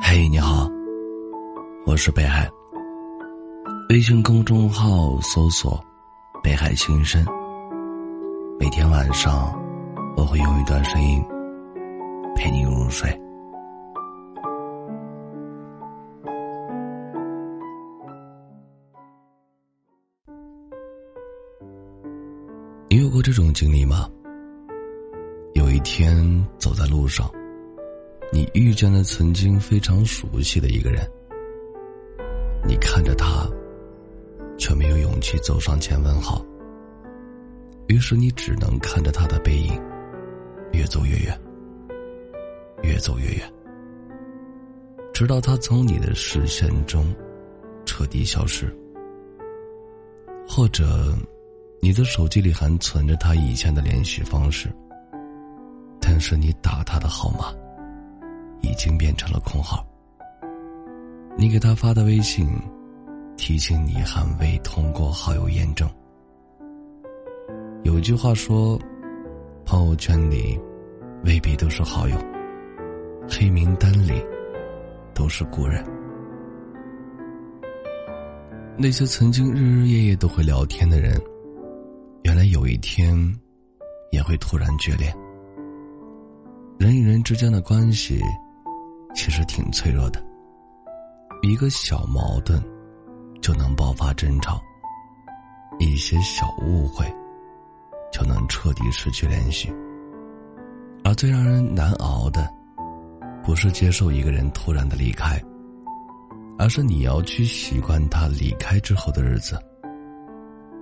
嘿，你好，我是北海。微信公众号搜索“北海心声”，每天晚上我会用一段声音陪你入睡。你有过这种经历吗？有一天走在路上。你遇见了曾经非常熟悉的一个人，你看着他，却没有勇气走上前问好。于是你只能看着他的背影，越走越远，越走越远，直到他从你的视线中彻底消失。或者，你的手机里还存着他以前的联系方式，但是你打他的号码。已经变成了空号。你给他发的微信，提醒你还未通过好友验证。有句话说，朋友圈里未必都是好友，黑名单里都是故人。那些曾经日日夜夜都会聊天的人，原来有一天也会突然决裂。人与人之间的关系。其实挺脆弱的，一个小矛盾就能爆发争吵，一些小误会就能彻底失去联系。而最让人难熬的，不是接受一个人突然的离开，而是你要去习惯他离开之后的日子。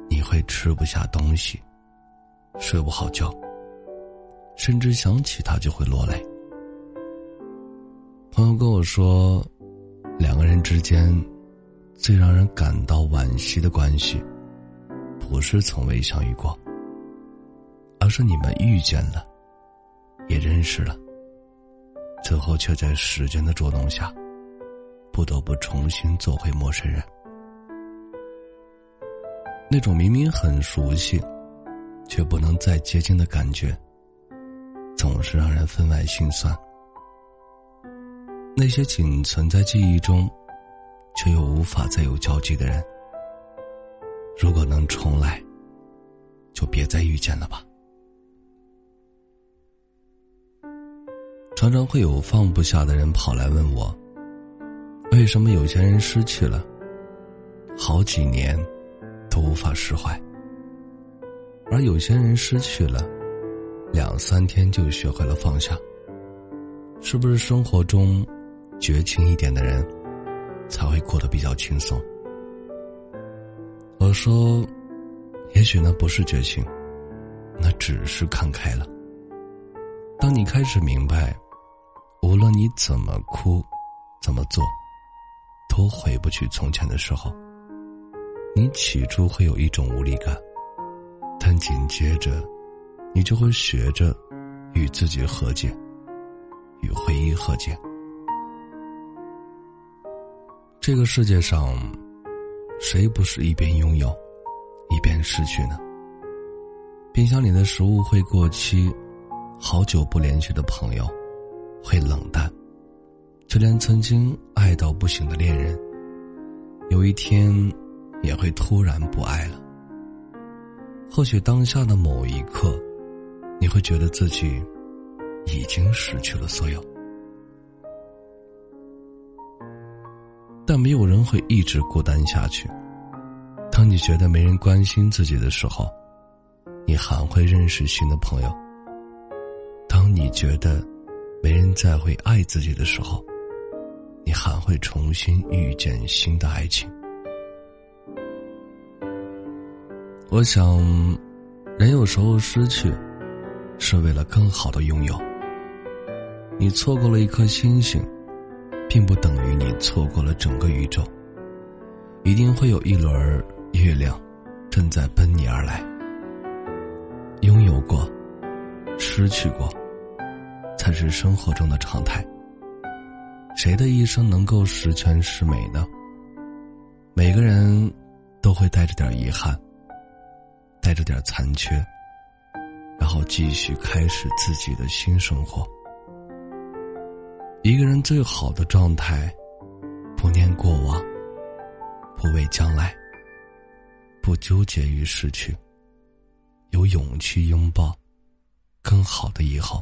你会吃不下东西，睡不好觉，甚至想起他就会落泪。朋友跟我说，两个人之间最让人感到惋惜的关系，不是从未相遇过，而是你们遇见了，也认识了，最后却在时间的捉弄下，不得不重新做回陌生人。那种明明很熟悉，却不能再接近的感觉，总是让人分外心酸。那些仅存在记忆中，却又无法再有交集的人，如果能重来，就别再遇见了吧。常常会有放不下的人跑来问我，为什么有些人失去了，好几年都无法释怀，而有些人失去了，两三天就学会了放下。是不是生活中？绝情一点的人，才会过得比较轻松。我说，也许那不是绝情，那只是看开了。当你开始明白，无论你怎么哭，怎么做，都回不去从前的时候，你起初会有一种无力感，但紧接着，你就会学着与自己和解，与回忆和解。这个世界上，谁不是一边拥有，一边失去呢？冰箱里的食物会过期，好久不联系的朋友会冷淡，就连曾经爱到不行的恋人，有一天也会突然不爱了。或许当下的某一刻，你会觉得自己已经失去了所有。但没有人会一直孤单下去。当你觉得没人关心自己的时候，你还会认识新的朋友；当你觉得没人再会爱自己的时候，你还会重新遇见新的爱情。我想，人有时候失去，是为了更好的拥有。你错过了一颗星星。并不等于你错过了整个宇宙。一定会有一轮月亮，正在奔你而来。拥有过，失去过，才是生活中的常态。谁的一生能够十全十美呢？每个人都会带着点遗憾，带着点残缺，然后继续开始自己的新生活。一个人最好的状态，不念过往，不畏将来，不纠结于失去，有勇气拥抱更好的以后。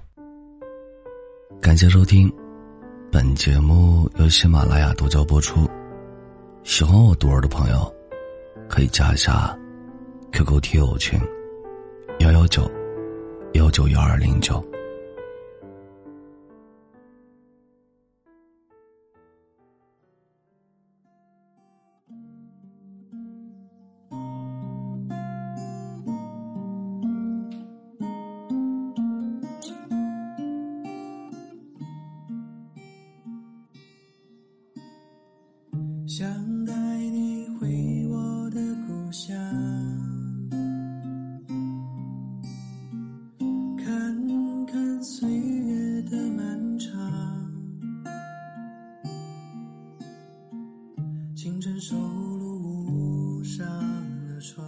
感谢收听，本节目由喜马拉雅独家播出。喜欢我独儿的朋友，可以加一下 QQ 听友群：幺幺九幺九幺二零九。想带你回我的故乡，看看岁月的漫长。清晨收录屋上的窗，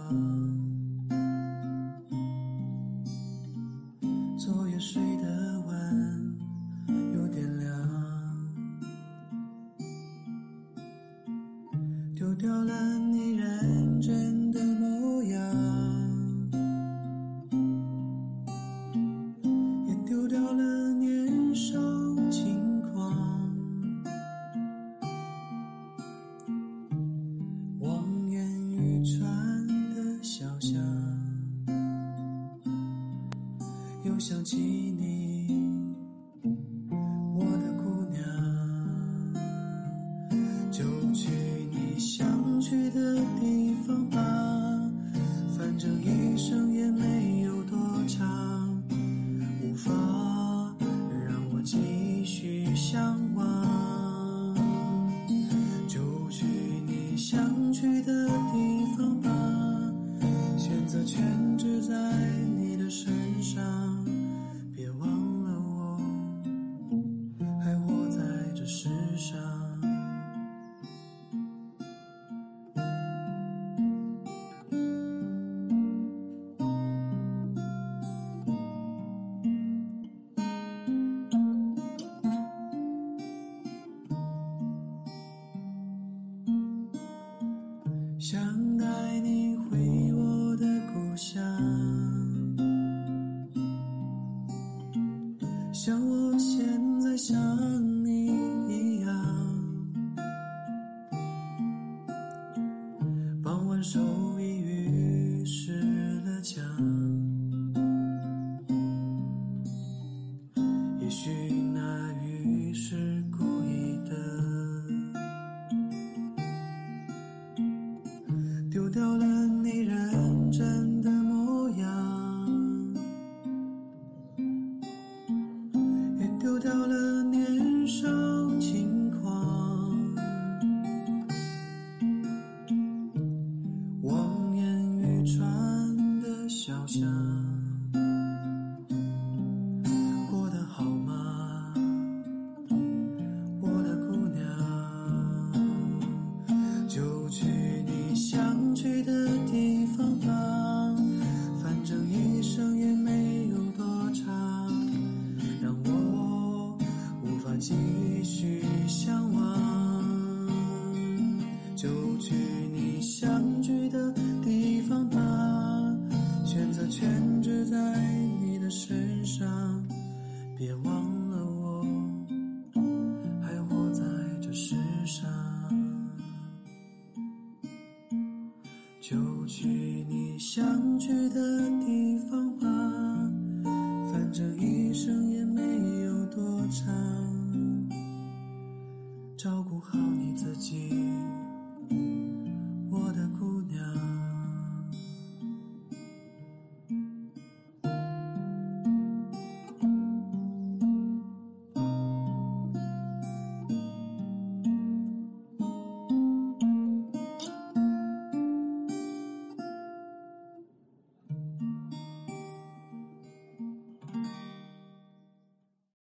又想起你，我的姑娘，就去。你想去的地方吧，反正一生也没有多长，无法让我继续向往。丢掉了年少相聚的